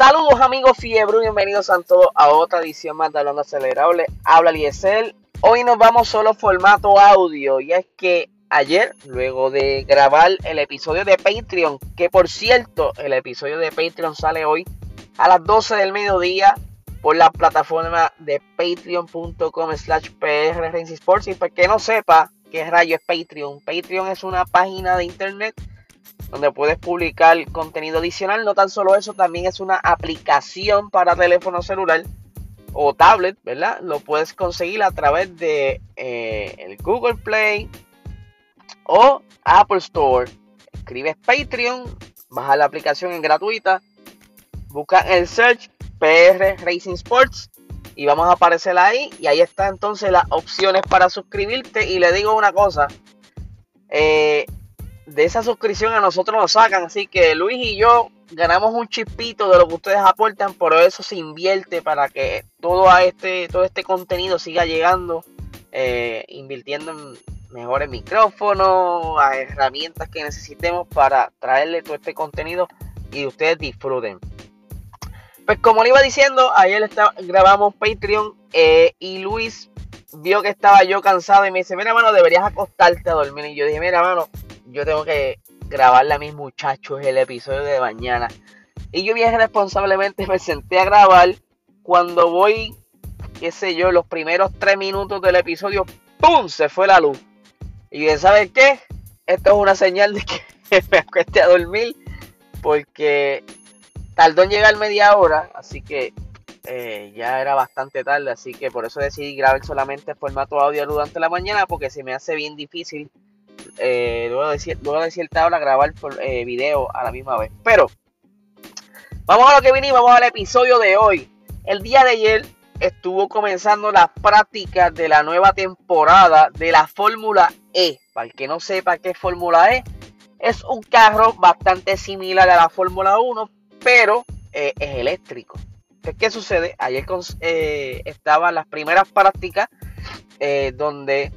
Saludos amigos Fiebre, bienvenidos a todos a otra edición más de Hablando Acelerable. Habla Liesel. Hoy nos vamos solo formato audio y es que ayer, luego de grabar el episodio de Patreon, que por cierto, el episodio de Patreon sale hoy a las 12 del mediodía por la plataforma de patreon.com slash pr Sports y para que no sepa qué rayo es Patreon, Patreon es una página de internet donde puedes publicar contenido adicional. No tan solo eso, también es una aplicación para teléfono celular o tablet, ¿verdad? Lo puedes conseguir a través de eh, el Google Play o Apple Store. Escribes Patreon, baja la aplicación en gratuita, busca el search PR Racing Sports y vamos a aparecer ahí y ahí está entonces las opciones para suscribirte y le digo una cosa eh, de esa suscripción a nosotros nos sacan. Así que Luis y yo ganamos un chispito de lo que ustedes aportan, pero eso se invierte para que todo, a este, todo este contenido siga llegando, eh, invirtiendo en mejores micrófonos, herramientas que necesitemos para traerle todo este contenido y ustedes disfruten. Pues como le iba diciendo, ayer grabamos Patreon eh, y Luis vio que estaba yo cansado y me dice, mira mano, deberías acostarte a dormir. Y yo dije, mira mano, yo tengo que grabarle a mis muchachos el episodio de mañana. Y yo bien responsablemente me senté a grabar. Cuando voy, qué sé yo, los primeros tres minutos del episodio, ¡pum! Se fue la luz. Y bien, ¿sabes qué? Esto es una señal de que me acueste a dormir. Porque tardó en llegar media hora. Así que eh, ya era bastante tarde. Así que por eso decidí grabar solamente formato audio durante la mañana. Porque se me hace bien difícil eh, luego, de, luego de cierta hora grabar por, eh, video a la misma vez. Pero vamos a lo que vinimos, vamos al episodio de hoy. El día de ayer estuvo comenzando las prácticas de la nueva temporada de la Fórmula E. Para el que no sepa qué es Fórmula E, es un carro bastante similar a la Fórmula 1, pero eh, es eléctrico. ¿Qué sucede? Ayer eh, estaban las primeras prácticas donde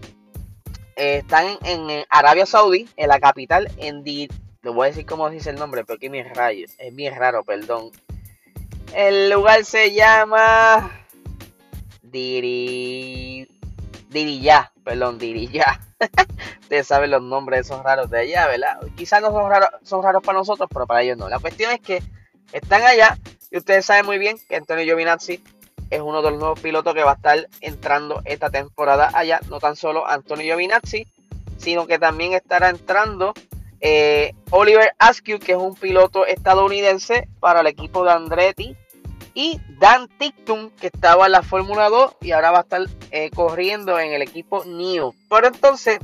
están en, Arabia Saudí, en la capital, en Di, le voy a decir cómo dice el nombre, porque es raro, es bien raro, perdón. El lugar se llama Diri, Diriyah, perdón, Diriyah. Ustedes saben los nombres de esos raros de allá, ¿verdad? Quizás no son raros, son raros para nosotros, pero para ellos no. La cuestión es que están allá y ustedes saben muy bien que Antonio Giovinazzi es uno de los nuevos pilotos que va a estar entrando esta temporada allá. No tan solo Antonio Giovinazzi, sino que también estará entrando eh, Oliver Askew, que es un piloto estadounidense para el equipo de Andretti. Y Dan Tictum, que estaba en la Fórmula 2 y ahora va a estar eh, corriendo en el equipo NIO. Pero entonces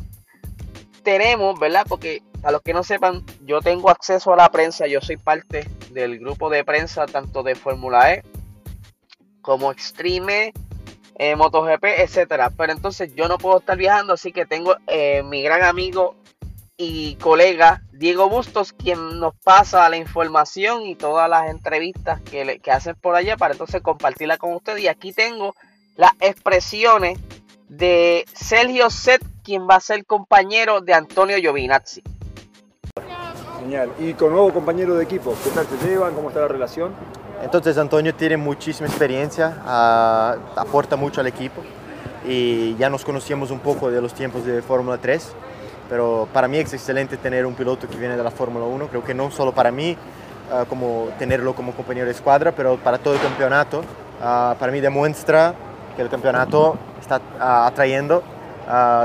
tenemos, ¿verdad? Porque a los que no sepan, yo tengo acceso a la prensa, yo soy parte del grupo de prensa tanto de Fórmula E como Extreme, eh, MotoGP, etcétera. Pero entonces yo no puedo estar viajando, así que tengo eh, mi gran amigo y colega Diego Bustos, quien nos pasa la información y todas las entrevistas que, que hacen por allá para entonces compartirla con ustedes. Y aquí tengo las expresiones de Sergio Set, quien va a ser compañero de Antonio Giovinazzi. Genial. Y con nuevo compañero de equipo, ¿qué tal se llevan? ¿Cómo está la relación? Entonces Antonio tiene muchísima experiencia, uh, aporta mucho al equipo y ya nos conocíamos un poco de los tiempos de Fórmula 3, pero para mí es excelente tener un piloto que viene de la Fórmula 1, creo que no solo para mí, uh, como tenerlo como compañero de escuadra, pero para todo el campeonato, uh, para mí demuestra que el campeonato está atrayendo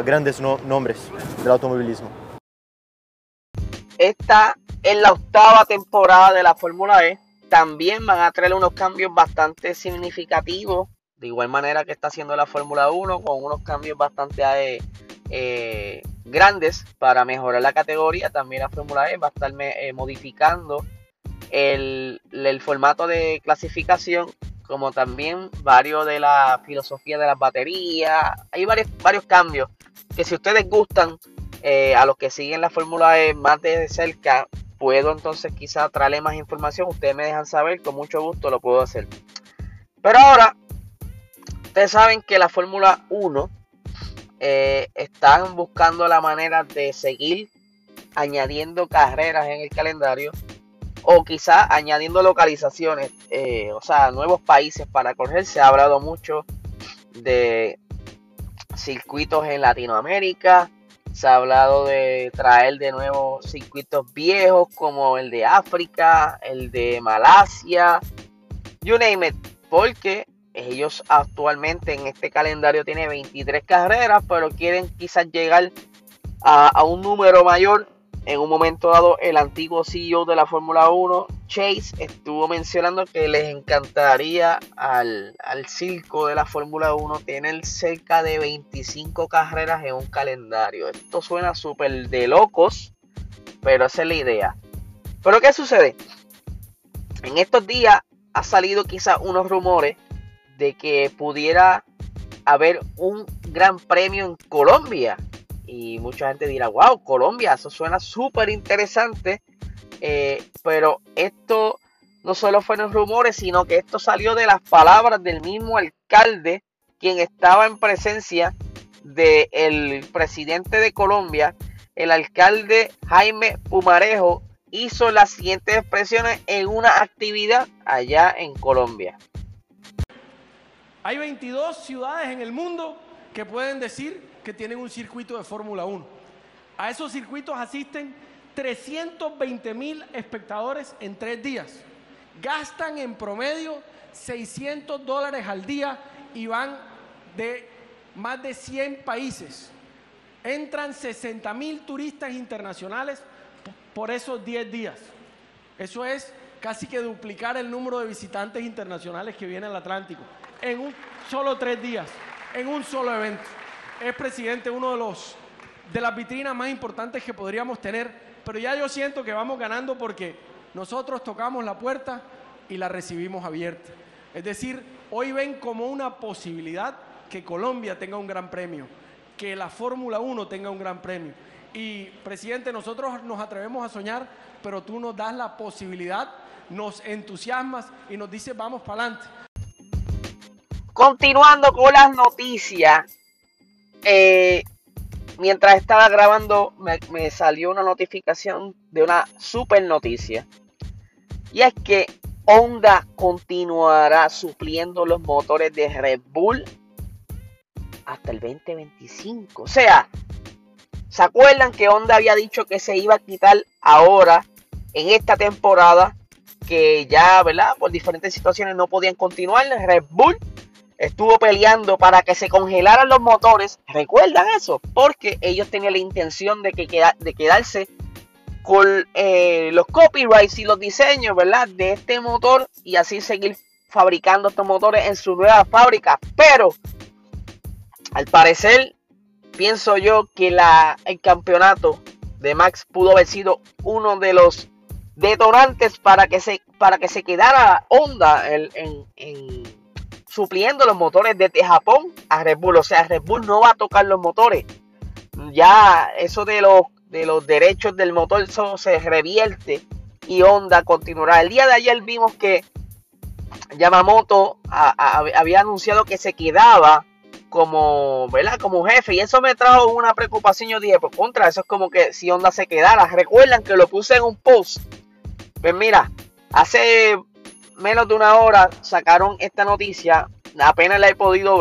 grandes no nombres del automovilismo. Esta es la octava temporada de la Fórmula E también van a traer unos cambios bastante significativos, de igual manera que está haciendo la Fórmula 1, con unos cambios bastante eh, eh, grandes para mejorar la categoría. También la Fórmula E va a estar eh, modificando el, formato de clasificación, como también varios de la filosofía de las baterías. Hay varios, varios cambios que si ustedes gustan, a los que siguen la Fórmula E más de cerca, puedo entonces quizá traerle más información. Ustedes me dejan saber, con mucho gusto lo puedo hacer. Pero ahora, ustedes saben que la Fórmula 1 eh, están buscando la manera de seguir añadiendo carreras en el calendario. o quizá añadiendo localizaciones, eh, o sea, nuevos países para correr. Se ha hablado mucho de circuitos en Latinoamérica, se ha hablado de traer de nuevo circuitos viejos como el de África, el de Malasia, you name it, porque ellos actualmente en este calendario tienen 23 carreras, pero quieren quizás llegar a, a un número mayor en un momento dado, el antiguo CEO de la Fórmula 1, Chase, estuvo mencionando que les encantaría al, circo de la Fórmula 1 tener cerca de 25 carreras en un calendario. Esto suena súper de locos, pero esa es la idea. Pero ¿qué sucede? En estos días ha salido quizás unos rumores de que pudiera haber un gran premio en Colombia y mucha gente dirá, wow, Colombia, eso suena súper interesante. Eh, pero esto no solo fueron rumores, sino que esto salió de las palabras del mismo alcalde, quien estaba en presencia del presidente de Colombia, el alcalde Jaime Pumarejo, hizo las siguientes expresiones en una actividad allá en Colombia. Hay 22 ciudades en el mundo que pueden decir que tienen un circuito de Fórmula 1. A esos circuitos asisten 320 mil espectadores en tres días. Gastan en promedio 600 dólares al día y van de más de 100 países. Entran 60 mil turistas internacionales por esos 10 días. Eso es casi que duplicar el número de visitantes internacionales que vienen al Atlántico en un solo tres días, en un solo evento es presidente uno de los de las vitrinas más importantes que podríamos tener, pero ya yo siento que vamos ganando porque nosotros tocamos la puerta y la recibimos abierta. Es decir, hoy ven como una posibilidad que Colombia tenga un gran premio, que la Fórmula 1 tenga un gran premio. Y presidente, nosotros nos atrevemos a soñar, pero tú nos das la posibilidad, nos entusiasmas y nos dices vamos para adelante. Continuando con las noticias, eh, mientras estaba grabando me, salió una notificación de una super noticia. Y es que Honda continuará supliendo los motores de Red Bull hasta el 2025. O sea, ¿se acuerdan que Honda había dicho que se iba a quitar ahora en esta temporada? Que ya, ¿verdad? Por diferentes situaciones no podían continuar. Red Bull estuvo peleando para que se congelaran los motores. ¿Recuerdan eso? Porque ellos tenían la intención de, que de quedarse con eh, los copyrights y los diseños, ¿verdad? De este motor y así seguir fabricando estos motores en su nueva fábrica. Pero, al parecer, pienso yo que la, el campeonato de Max pudo haber sido uno de los detonantes para que se, para que se quedara Honda en supliendo los motores desde Japón a Red Bull. O sea, Red Bull no va a tocar los motores. Ya eso de los, de los derechos del motor se revierte y Honda continuará. El día de ayer vimos que Yamamoto había anunciado que se quedaba como, ¿verdad? como jefe y eso me trajo una preocupación. Yo dije, pues contra, eso es como que si Honda se quedara. Recuerdan que lo puse en un post. Pues mira, hace menos de una hora sacaron esta noticia. Apenas la he podido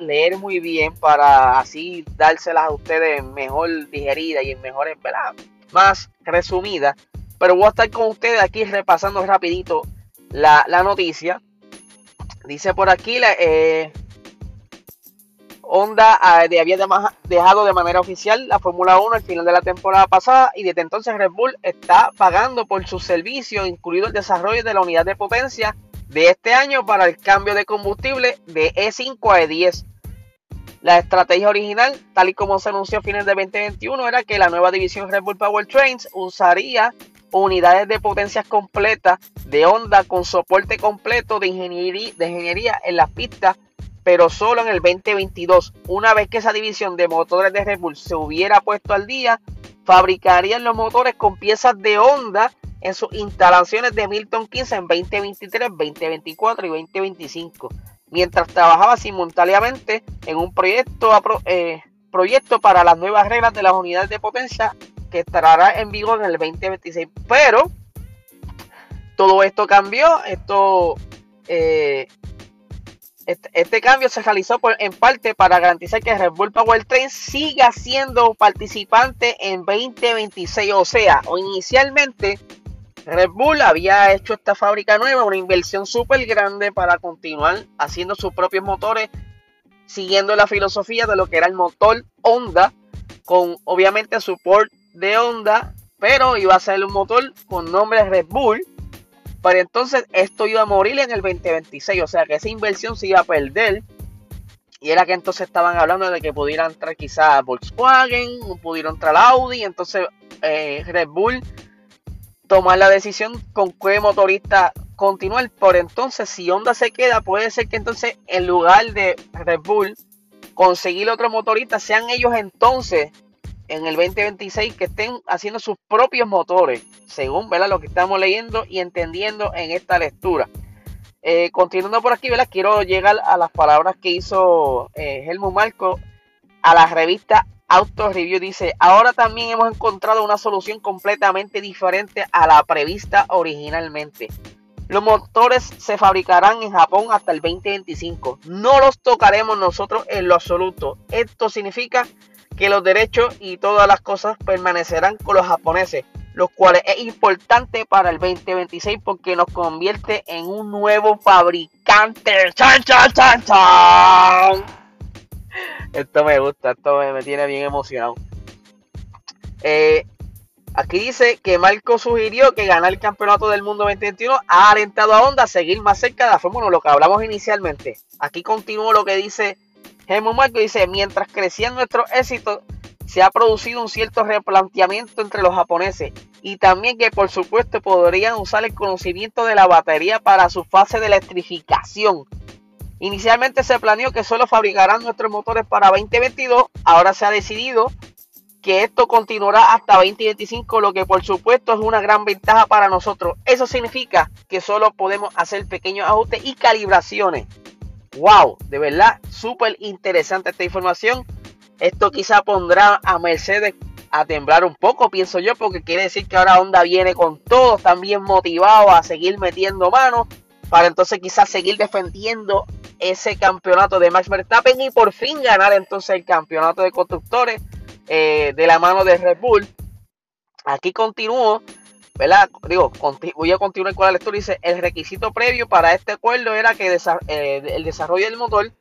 leer muy bien para así dárselas a ustedes mejor digerida y en mejores, ¿verdad? Más resumida. Pero voy a estar con ustedes aquí repasando rapidito la, noticia. Dice por aquí, la, eh, Honda ah, había dejado de manera oficial la Fórmula 1 al final de la temporada pasada y desde entonces Red Bull está pagando por sus servicios, incluido el desarrollo de la unidad de potencia de este año para el cambio de combustible de E5 a E10. La estrategia original, tal y como se anunció a fines de 2021, era que la nueva división Red Bull Powertrains usaría unidades de potencias completas de Honda con soporte completo de ingeniería, de ingeniería en las pistas pero solo en el 2022. Una vez que esa división de motores de Red Bull se hubiera puesto al día, fabricarían los motores con piezas de Honda en sus instalaciones de Milton 15 en 2023, 2024 y 2025, mientras trabajaba simultáneamente en un proyecto, eh, proyecto para las nuevas reglas de las unidades de potencia que estará en vigor en el 2026. Pero todo esto cambió, esto eh, este, este, cambio se realizó en parte para garantizar que Red Bull Powertrain siga siendo participante en 2026. O sea, inicialmente Red Bull había hecho esta fábrica nueva, una inversión súper grande para continuar haciendo sus propios motores, siguiendo la filosofía de lo que era el motor Honda, con obviamente support de Honda, pero iba a ser un motor con nombre Red Bull pero entonces esto iba a morir en el 2026, o sea que esa inversión se iba a perder. Y era que entonces estaban hablando de que pudiera entrar quizás Volkswagen, pudiera entrar Audi, entonces eh, Red Bull tomar la decisión con qué motorista continuar. Por entonces, si Honda se queda, puede ser que entonces en lugar de Red Bull conseguir otro motorista, sean ellos entonces en el 2026 que estén haciendo sus propios motores, según ¿verdad? lo que estamos leyendo y entendiendo en esta lectura. Eh, continuando por aquí, ¿verdad? quiero llegar a las palabras que hizo eh, Helmut Marco a la revista Auto Review. Dice, ahora también hemos encontrado una solución completamente diferente a la prevista originalmente. Los motores se fabricarán en Japón hasta el 2025. No los tocaremos nosotros en lo absoluto. Esto significa que los derechos y todas las cosas permanecerán con los japoneses, los cuales es importante para el 2026 porque nos convierte en un nuevo fabricante. ¡Chan, chan, chan, chan! Esto me gusta, esto me, tiene bien emocionado. Eh, aquí dice que Marco sugirió que ganar el campeonato del mundo 2021 ha alentado a Honda a seguir más cerca de la Fórmula 1, lo que hablamos inicialmente. Aquí continúo lo que dice Helmut Marco dice, mientras crecían nuestros éxitos, se ha producido un cierto replanteamiento entre los japoneses y también que por supuesto podrían usar el conocimiento de la batería para su fase de electrificación. Inicialmente se planeó que solo fabricarán nuestros motores para 2022, ahora se ha decidido que esto continuará hasta 2025, lo que por supuesto es una gran ventaja para nosotros. Eso significa que solo podemos hacer pequeños ajustes y calibraciones wow, de verdad, súper interesante esta información. Esto quizá pondrá a Mercedes a temblar un poco, pienso yo, porque quiere decir que ahora Honda viene con todo, están bien motivados a seguir metiendo manos, para entonces quizás seguir defendiendo ese campeonato de Max Verstappen y por fin ganar entonces el campeonato de constructores eh, de la mano de Red Bull. Aquí continúo ¿verdad? Digo, voy a continuar con la lectura. Dice, el requisito previo para este acuerdo era que eh, el desarrollo del motor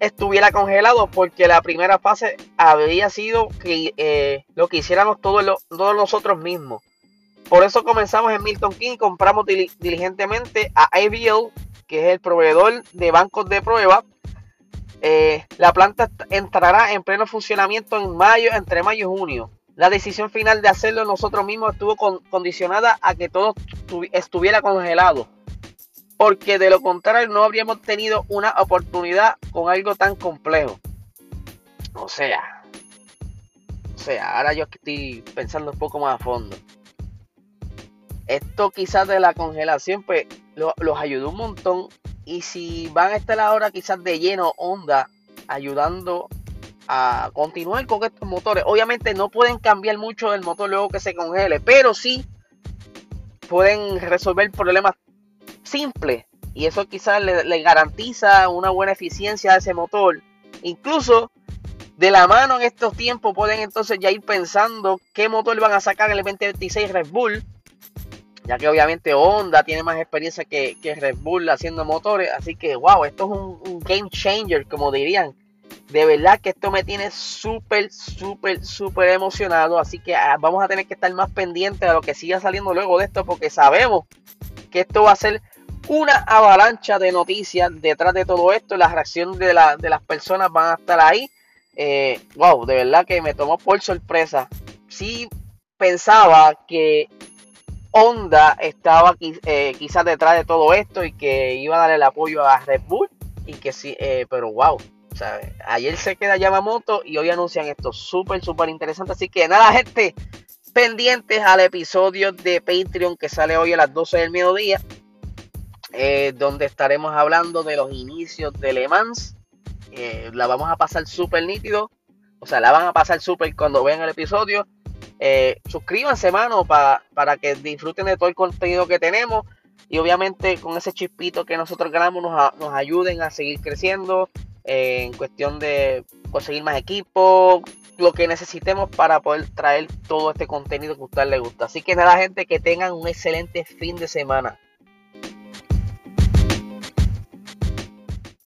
estuviera congelado porque la primera fase había sido que, eh, lo que hiciéramos todos, nosotros mismos. Por eso comenzamos en Milton King compramos diligentemente a ABL, que es el proveedor de bancos de prueba. Eh, la planta entrará en pleno funcionamiento en mayo, entre mayo y junio. La decisión final de hacerlo nosotros mismos estuvo condicionada a que todo estuviera congelado. Porque de lo contrario no habríamos tenido una oportunidad con algo tan complejo. O sea, o sea, ahora yo estoy pensando un poco más a fondo. Esto quizás de la congelación, pues los ayudó un montón. Y si van a estar ahora quizás de lleno onda, ayudando a continuar con estos motores. Obviamente no pueden cambiar mucho el motor luego que se congele, pero sí pueden resolver problemas simples y eso quizás le, garantiza una buena eficiencia a ese motor. Incluso de la mano en estos tiempos pueden entonces ya ir pensando qué motor van a sacar el 2026 Red Bull. Ya que obviamente Honda tiene más experiencia que, Red Bull haciendo motores. Así que wow, esto es un game changer, como dirían de verdad que esto me tiene súper, súper, súper emocionado. Así que ah, vamos a tener que estar más pendientes de lo que siga saliendo luego de esto. Porque sabemos que esto va a ser una avalancha de noticias detrás de todo esto. La reacción de, las personas van a estar ahí. Eh, wow, de verdad que me tomó por sorpresa. Sí pensaba que Honda estaba eh, quizás detrás de todo esto y que iba a dar el apoyo a Red Bull. Y que sí, eh, pero wow, Ayer se queda Yamamoto y hoy anuncian esto. Súper, súper interesante. Así que nada, gente, pendientes al episodio de Patreon que sale hoy a las 12 del mediodía. Eh, donde estaremos hablando de los inicios de Le Mans. Eh, la vamos a pasar súper nítido. O sea, la van a pasar súper cuando vean el episodio. Eh, suscríbanse, mano, para, para que disfruten de todo el contenido que tenemos. y obviamente con ese chispito que nosotros ganamos nos, nos ayuden a seguir creciendo en cuestión de conseguir más equipos, lo que necesitemos para poder traer todo este contenido que a ustedes les gusta. Así que nada gente, que tengan un excelente fin de semana.